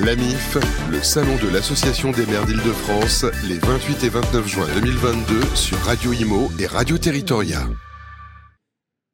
L'AMIF, le salon de l'Association des maires d'Île-de-France, les 28 et 29 juin 2022 sur Radio Imo et Radio Territoria.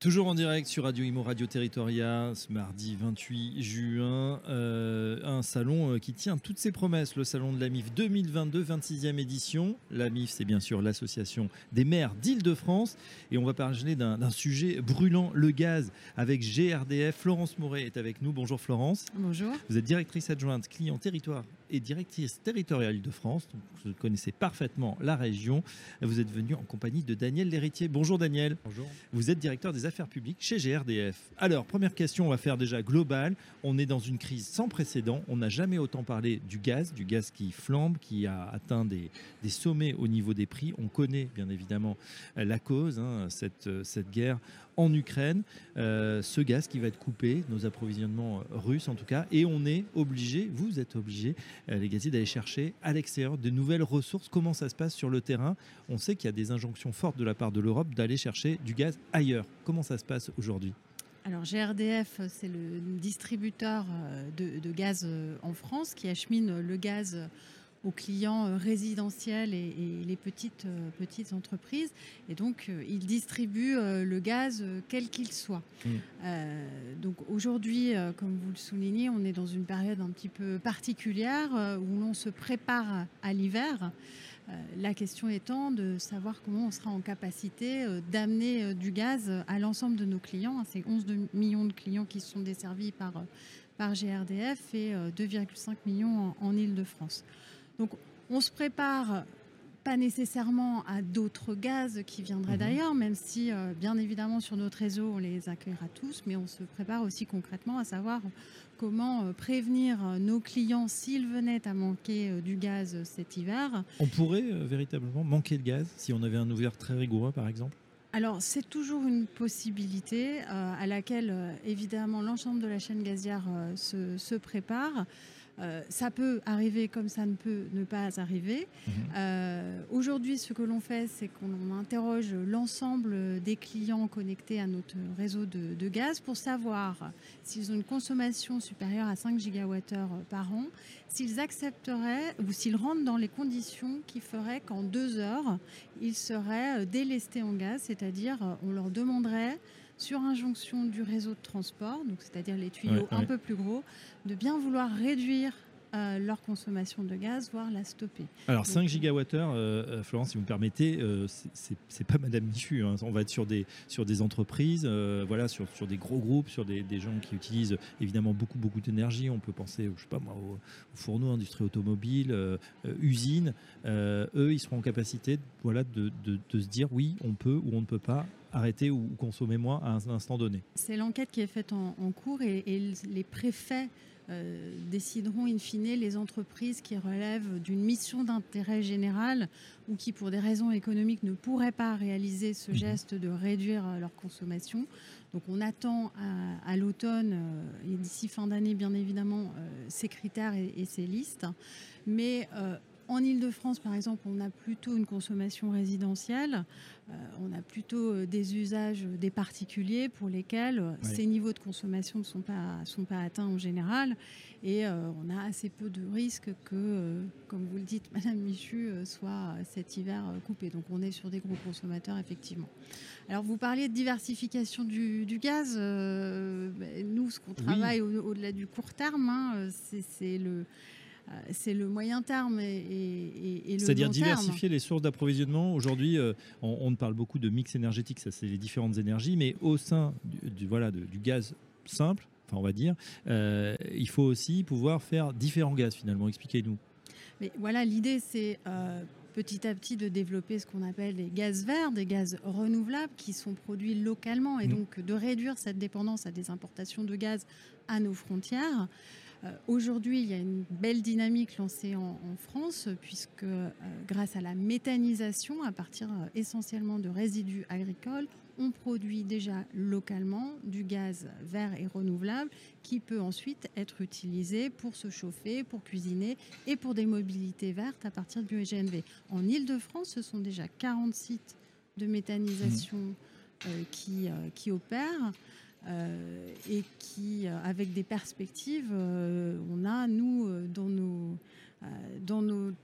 Toujours en direct sur Radio Imo Radio Territoria, ce mardi 28 juin, euh, un salon euh, qui tient toutes ses promesses, le salon de la MIF 2022, 26e édition. La MIF, c'est bien sûr l'association des maires d'Île-de-France. Et on va parler d'un sujet brûlant, le gaz, avec GRDF. Florence Moret est avec nous. Bonjour Florence. Bonjour. Vous êtes directrice adjointe client territoire et directrice territoriale de France. Donc vous connaissez parfaitement la région. Vous êtes venu en compagnie de Daniel Lhéritier. Bonjour Daniel. Bonjour. Vous êtes directeur des affaires publiques chez GRDF. Alors, première question, on va faire déjà global. On est dans une crise sans précédent. On n'a jamais autant parlé du gaz, du gaz qui flambe, qui a atteint des, sommets au niveau des prix. On connaît bien évidemment la cause, hein, cette, cette guerre en Ukraine, euh, ce gaz qui va être coupé, nos approvisionnements russes en tout cas, et on est obligé, vous êtes obligé, euh, les gaziers, d'aller chercher à l'extérieur de nouvelles ressources. Comment ça se passe sur le terrain? On sait qu'il y a des injonctions fortes de la part de l'Europe d'aller chercher du gaz ailleurs. Comment ça se passe aujourd'hui? Alors GRDF, c'est le distributeur euh, de, de, gaz en France qui achemine le gaz aux clients euh, résidentiels et, les petites, euh, petites entreprises. Et donc, euh, ils distribuent le gaz quel qu'il soit. Mmh. donc aujourd'hui, comme vous le soulignez, on est dans une période un petit peu particulière où l'on se prépare à l'hiver. La question étant de savoir comment on sera en capacité d'amener du gaz à l'ensemble de nos clients. C'est 11 millions de clients qui sont desservis par, par GRDF et 2,5 millions en, en Ile-de-France. Donc on se prépare pas nécessairement à d'autres gaz qui viendraient mhm. d'ailleurs, même si euh, bien évidemment sur notre réseau on les accueillera tous, mais on se prépare aussi concrètement à savoir comment euh, prévenir euh, nos clients s'ils venaient à manquer du gaz cet hiver. On pourrait véritablement manquer de gaz si on avait un ouvert très rigoureux par exemple? Alors, c'est toujours une possibilité à laquelle, évidemment, l'ensemble de la chaîne gazière se, prépare. Euh, ça peut arriver comme ça ne peut ne pas arriver. Mhm. Euh, aujourd'hui, ce que l'on fait, c'est qu'on interroge l'ensemble des clients connectés à notre réseau de, gaz pour savoir s'ils ont une consommation supérieure à 5 gigawattheures par an, s'ils accepteraient ou s'ils rentrent dans les conditions qui feraient qu'en deux heures, ils seraient délestés en gaz, c'est-à-dire on leur demanderait sur injonction du réseau de transport, donc c'est-à-dire les tuyaux un peu plus gros, de bien vouloir réduire euh, leur consommation de gaz, voire la stopper. Alors 5 gigawattheures, euh, euh, Florence, si vous me permettez, euh, c'est pas Madame Michu. Hein. On va être sur des, sur des entreprises, voilà, sur, sur des gros groupes, sur des, des gens qui utilisent évidemment beaucoup, beaucoup d'énergie. On peut penser, je sais pas moi, aux, fourneaux, industrie automobile, usines. eux, ils seront en capacité voilà, de, de, de se dire oui, on peut ou on ne peut pas arrêter ou consommer moins à un instant donné. C'est l'enquête qui est faite en, cours et, les préfets euh, décideront in fine les entreprises qui relèvent d'une mission d'intérêt général ou qui, pour des raisons économiques, ne pourraient pas réaliser ce mhm. geste de réduire leur consommation. Donc on attend à, l'automne euh, et d'ici fin d'année, bien évidemment, euh, ces critères et, et, ces listes. Mais en Ile-de-France, par exemple, on a plutôt une consommation résidentielle, euh, on a plutôt euh, des usages des particuliers pour lesquels euh, ces niveaux de consommation ne sont pas, sont pas atteints en général. Et on a assez peu de risques que, comme vous le dites, Madame Michu, soit cet hiver coupé. Donc on est sur des gros consommateurs, effectivement. Alors vous parliez de diversification du, gaz. Ben, nous, ce qu'on travaille au-delà du court terme, hein, c'est le euh, c'est le moyen terme et, le C'est-à-dire diversifier les sources d'approvisionnement. Aujourd'hui, euh, on, on, parle beaucoup de mix énergétique, ça c'est les différentes énergies, mais au sein du, voilà, du gaz simple, enfin on va dire, euh, il faut aussi pouvoir faire différents gaz finalement. Expliquez-nous. Mais voilà, l'idée c'est petit à petit de développer ce qu'on appelle les gaz verts, des gaz renouvelables qui sont produits localement et mmh. donc de réduire cette dépendance à des importations de gaz à nos frontières. Euh, aujourd'hui, il y a une belle dynamique lancée en, France, puisque euh, grâce à la méthanisation, à partir euh, essentiellement de résidus agricoles, on produit déjà localement du gaz vert et renouvelable qui peut ensuite être utilisé pour se chauffer, pour cuisiner et pour des mobilités vertes à partir du GNV. En Ile-de-France, ce sont déjà 40 sites de méthanisation mmh. qui, qui opèrent. Euh, et qui, euh, avec des perspectives, euh, on a, nous, dans nos,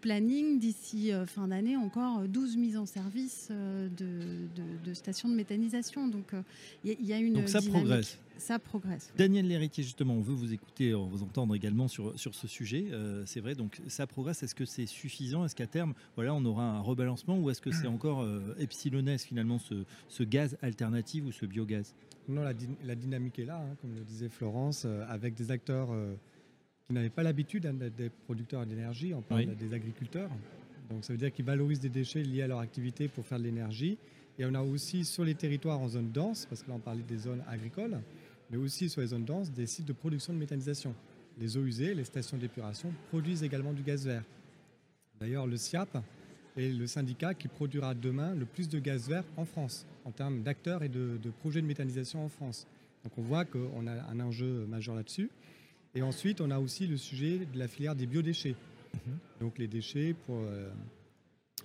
planning d'ici fin d'année encore 12 mises en service de, stations de méthanisation. Donc il y, a une Donc ça progresse ça progresse. Daniel Lhéritier, justement, on veut vous écouter, vous entendre également sur, sur ce sujet. c'est vrai, donc ça progresse. Est-ce que c'est suffisant? Est-ce qu'à terme, voilà, on aura un rebalancement ou est-ce que c'est encore euh, finalement, ce, ce, gaz alternatif ou ce biogaz? Non, la, la, dynamique est là, hein, comme le disait Florence, avec des acteurs qui n'avaient pas l'habitude d'être des producteurs d'énergie, on parle des agriculteurs. Donc ça veut dire qu'ils valorisent des déchets liés à leur activité pour faire de l'énergie. Et on a aussi sur les territoires en zone dense, parce que là on parlait des zones agricoles, mais aussi sur les zones denses, des sites de production de méthanisation. Les eaux usées, les stations d'épuration produisent également du gaz vert. D'ailleurs, le SIAP est le syndicat qui produira demain le plus de gaz vert en France, en termes d'acteurs et de, projets de méthanisation en France. Donc on voit qu'on a un enjeu majeur là-dessus. Et ensuite, on a aussi le sujet de la filière des biodéchets. Mhm. Donc les déchets pour euh,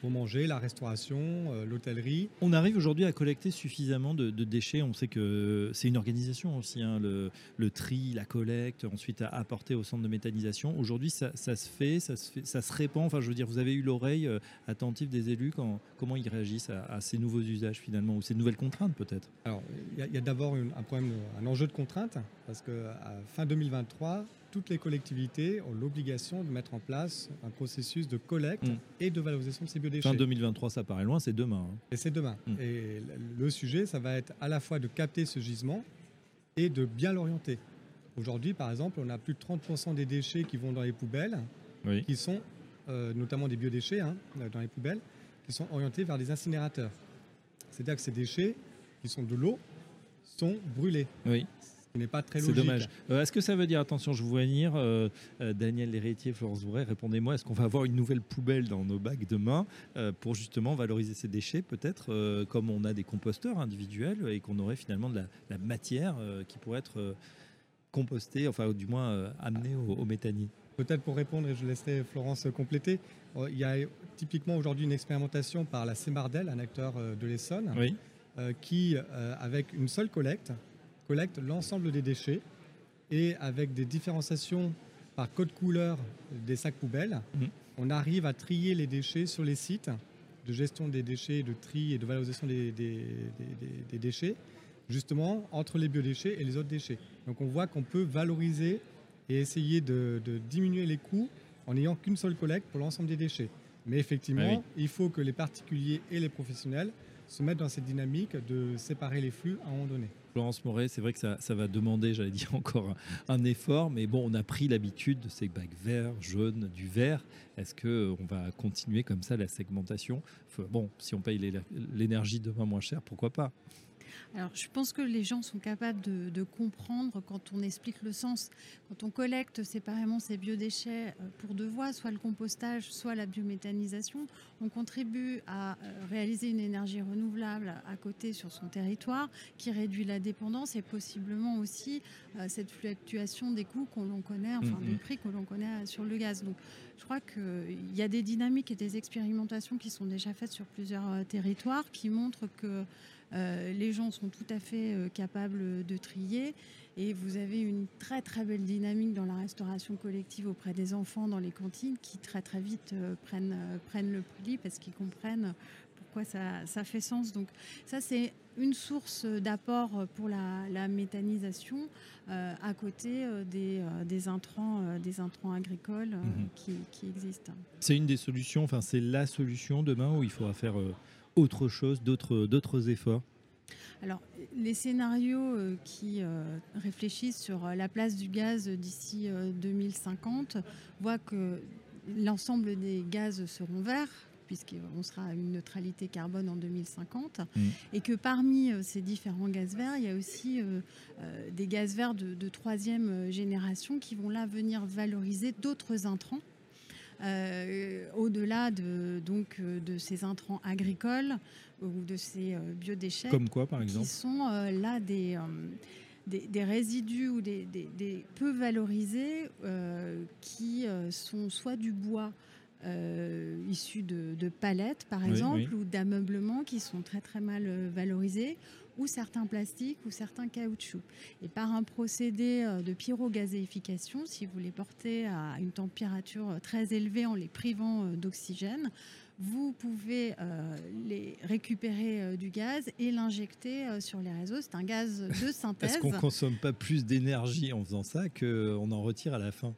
pour manger, la restauration, euh, l'hôtellerie. On arrive aujourd'hui à collecter suffisamment de, déchets. On sait que c'est une organisation aussi, hein, le, tri, la collecte, ensuite à apporter au centre de méthanisation. Aujourd'hui, ça, se fait, ça se fait, ça se répand. Enfin, je veux dire, vous avez eu l'oreille euh, attentive des élus. Quand, comment ils réagissent à, ces nouveaux usages finalement ou ces nouvelles contraintes peut-être? Alors, il y a, d'abord un problème, un enjeu de contrainte parce que fin 2023 toutes les collectivités ont l'obligation de mettre en place un processus de collecte mm. et de valorisation de ces biodéchets. Fin 2023, ça paraît loin, c'est demain. Hein. Et c'est demain. Mm. Et le sujet, ça va être à la fois de capter ce gisement et de bien l'orienter. Aujourd'hui, par exemple, on a plus de 30% des déchets qui vont dans les poubelles, qui sont euh, notamment des biodéchets hein, dans les poubelles, qui sont orientés vers des incinérateurs. C'est-à-dire que ces déchets, qui sont de l'eau, sont brûlés. Oui n'est pas très logique. C'est dommage. Euh, est-ce que ça veut dire, attention, je vous vois venir, euh, euh, Daniel Lhéritier, Florence Vouret, répondez-moi, est-ce qu'on va avoir une nouvelle poubelle dans nos bacs demain pour justement valoriser ces déchets, peut-être comme on a des composteurs individuels et qu'on aurait finalement de la, matière qui pourrait être compostée, enfin du moins amenée au, au méthanier? Peut-être pour répondre, et je laisserai Florence compléter, il y a typiquement aujourd'hui une expérimentation par la Cémardel, un acteur de l'Essonne, qui, avec une seule collecte, collecte l'ensemble des déchets et avec des différenciations par code couleur des sacs poubelles, mhm. on arrive à trier les déchets sur les sites de gestion des déchets, de tri et de valorisation des, déchets, justement entre les biodéchets et les autres déchets. Donc on voit qu'on peut valoriser et essayer de, diminuer les coûts en n'ayant qu'une seule collecte pour l'ensemble des déchets. Mais effectivement, ah il faut que les particuliers et les professionnels se mettent dans cette dynamique de séparer les flux à un moment donné. Florence Moret, c'est vrai que ça, va demander, j'allais dire, encore un, effort, mais bon, on a pris l'habitude de ces bacs verts, jaunes, du vert. Est-ce qu'on va continuer comme ça la segmentation? Bon, si on paye l'énergie demain moins cher, pourquoi pas? Alors, je pense que les gens sont capables de, comprendre quand on explique le sens. Quand on collecte séparément ces biodéchets euh, pour deux voies, soit le compostage, soit la biométhanisation, on contribue à euh, réaliser une énergie renouvelable à côté sur son territoire qui réduit la dépendance et possiblement aussi euh, cette fluctuation des coûts qu'on l'on connaît, enfin des prix que l'on connaît sur le gaz. Donc, je crois qu'il y a des dynamiques et des expérimentations qui sont déjà faites sur plusieurs territoires qui montrent que euh, les gens sont tout à fait euh, capables de trier. Et vous avez une très très belle dynamique dans la restauration collective auprès des enfants dans les cantines qui très très vite euh, prennent, prennent le pli parce qu'ils comprennent pourquoi ça, ça, fait sens. Donc ça c'est une source d'apport pour la, méthanisation à côté des, des, intrants, des intrants agricoles mhm. qui, qui, existent. C'est une des solutions, enfin c'est la solution demain où il faudra faire autre chose, d'autres efforts alors, les scénarios euh, qui euh, réfléchissent sur euh, la place du gaz d'ici 2050 voient que l'ensemble des gaz seront verts puisqu'on sera à une neutralité carbone en 2050, mmh. et que parmi ces différents gaz verts, il y a aussi des gaz verts de, troisième génération qui vont là venir valoriser d'autres intrants au-delà de, donc, euh, de ces intrants agricoles ou de ces euh, biodéchets. Comme quoi, par exemple Qui sont là des, des, résidus ou des, peu valorisés qui sont soit du bois issus de, palettes, par exemple, ou d'ameublements qui sont très très mal valorisés, ou certains plastiques ou certains caoutchoucs. Et par un procédé de pyrogazéification, si vous les portez à une température très élevée en les privant d'oxygène, vous pouvez euh, les récupérer euh, du gaz et l'injecter euh, sur les réseaux. C'est un gaz de synthèse. Est-ce qu'on ne consomme pas plus d'énergie en faisant ça qu'on en retire à la fin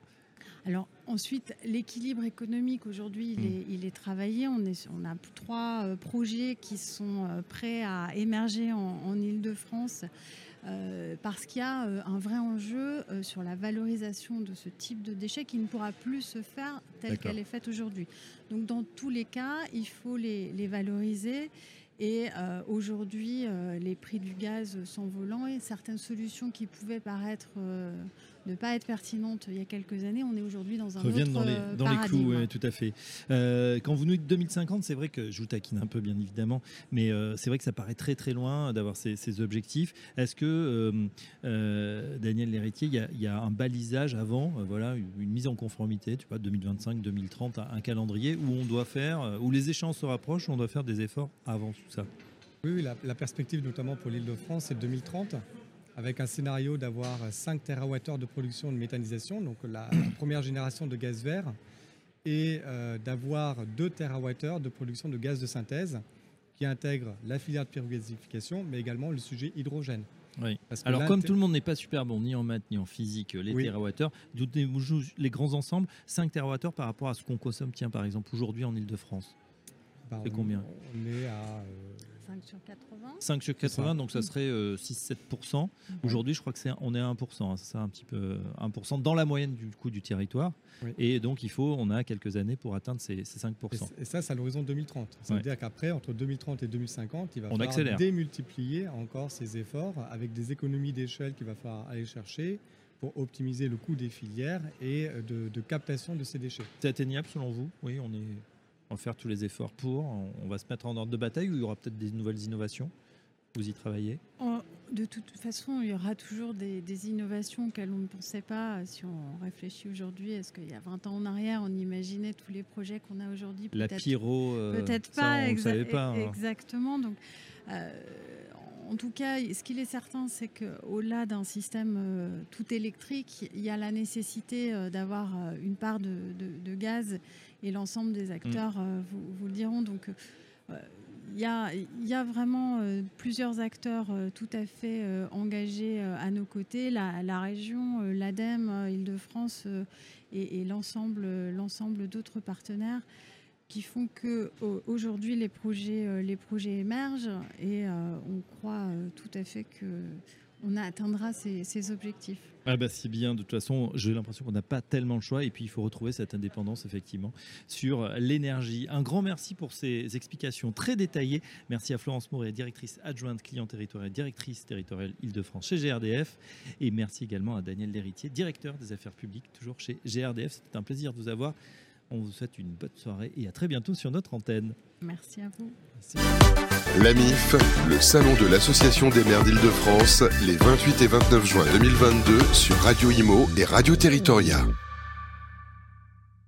alors ensuite, l'équilibre économique aujourd'hui, il, hmm. est, travaillé. On, est, on a trois projets qui sont prêts à émerger en, Ile-de-France euh, parce qu'il y a euh, un vrai enjeu euh, sur la valorisation de ce type de déchets qui ne pourra plus se faire telle qu'elle est faite aujourd'hui. Donc dans tous les cas, il faut les, les valoriser. Et aujourd'hui, les prix du gaz s'envolant et certaines solutions qui pouvaient paraître ne pas être pertinente il y a quelques années, on est aujourd'hui dans un autre dans les, euh, dans les clous, tout à fait. Euh, quand vous nous dites 2050, c'est vrai que je vous taquine un peu, bien évidemment, mais euh, c'est vrai que ça paraît très très loin d'avoir ces, objectifs. Est-ce que, Daniel Lhéritier, il y, a un balisage avant, voilà, une, mise en conformité, tu vois, 2025, 2030, un, calendrier où on doit faire, où les échéances se rapprochent, où on doit faire des efforts avant tout ça? Oui, la, la perspective notamment pour l'île de France, c'est 2030 avec un scénario d'avoir 5 TWh de production de méthanisation, donc la, première génération de gaz vert, et euh, d'avoir 2 TWh de production de gaz de synthèse qui intègre la filière de pyrogasification, mais également le sujet hydrogène. Oui. Alors, comme tout le monde n'est pas super bon ni en maths ni en physique, les oui. TWh, les grands ensembles, 5 TWh par rapport à ce qu'on consomme, tiens, par exemple, aujourd'hui en Ile-de-France bah, C'est combien? On est à. Euh, 5 sur 80. 5 sur 80, donc ça serait 6-7%. Euh, Aujourd'hui, je crois que c'est on est à 1%, hein, c'est ça un petit peu 1% dans la moyenne du coup du territoire. Et donc il faut, on a quelques années pour atteindre ces, 5%. Et, ça, c'est à l'horizon 2030. Ça veut dire qu'après, entre 2030 et 2050, il va falloir démultiplier encore ces efforts avec des économies d'échelle qu'il va falloir aller chercher pour optimiser le coût des filières et de, de captation de ces déchets. C'est atteignable selon vous? Oui, on est on faire tous les efforts pour. On va se mettre en ordre de bataille ou il y aura peut-être des nouvelles innovations? Vous y travaillez? De toute façon, il y aura toujours des, innovations auxquelles on ne pensait pas. Si on réfléchit aujourd'hui, est-ce qu'il y a 20 ans en arrière, on imaginait tous les projets qu'on a aujourd'hui? La pyro, euh, peut-être pas, pas hein. exactement. Donc, euh, en tout cas, ce qu'il est certain, c'est qu'au-delà d'un système euh, tout électrique, il y a la nécessité d'avoir une part de, gaz et l'ensemble des acteurs mm. euh, vous, le diront. Donc, euh, il y, a, y, a, vraiment euh, plusieurs acteurs tout à fait engagés à nos côtés. La, région, l'ADEME, Île-de-France et, l'ensemble d'autres partenaires qui font que aujourd'hui les projets, les projets émergent et on croit tout à fait que on atteindra ces, objectifs. Ah bah c'est bien, de toute façon, j'ai l'impression qu'on n'a pas tellement le choix et puis il faut retrouver cette indépendance effectivement sur l'énergie. Un grand merci pour ces explications très détaillées. Merci à Florence Moret, directrice adjointe client territorial, directrice territoriale Île-de-France chez GRDF et merci également à Daniel Lhéritier, directeur des affaires publiques toujours chez GRDF. C'était un plaisir de vous avoir. On vous souhaite une bonne soirée et à très bientôt sur notre antenne. Merci à vous. L'AMIF, le salon de l'Association des maires d'Île-de-France, les 28 et 29 juin 2022 sur Radio Imo et Radio Territoria.